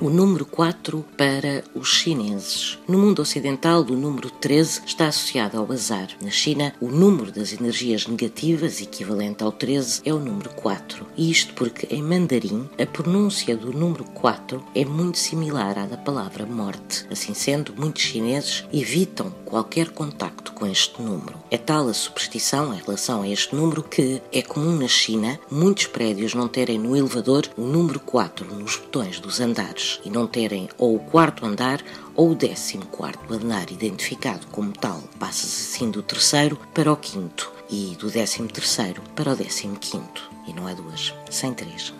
o número 4 para os chineses. No mundo ocidental, o número 13 está associado ao azar. Na China, o número das energias negativas, equivalente ao 13, é o número 4. E isto porque em mandarim a pronúncia do número 4 é muito similar à da palavra morte. Assim sendo, muitos chineses evitam qualquer contacto com este número. É tal a superstição em relação a este número que é comum na China muitos prédios não terem no elevador o número 4 nos botões dos andares e não terem ou o quarto andar ou o décimo quarto andar identificado como tal. Passa-se assim do terceiro para o quinto e do décimo terceiro para o décimo quinto. E não há duas, sem três.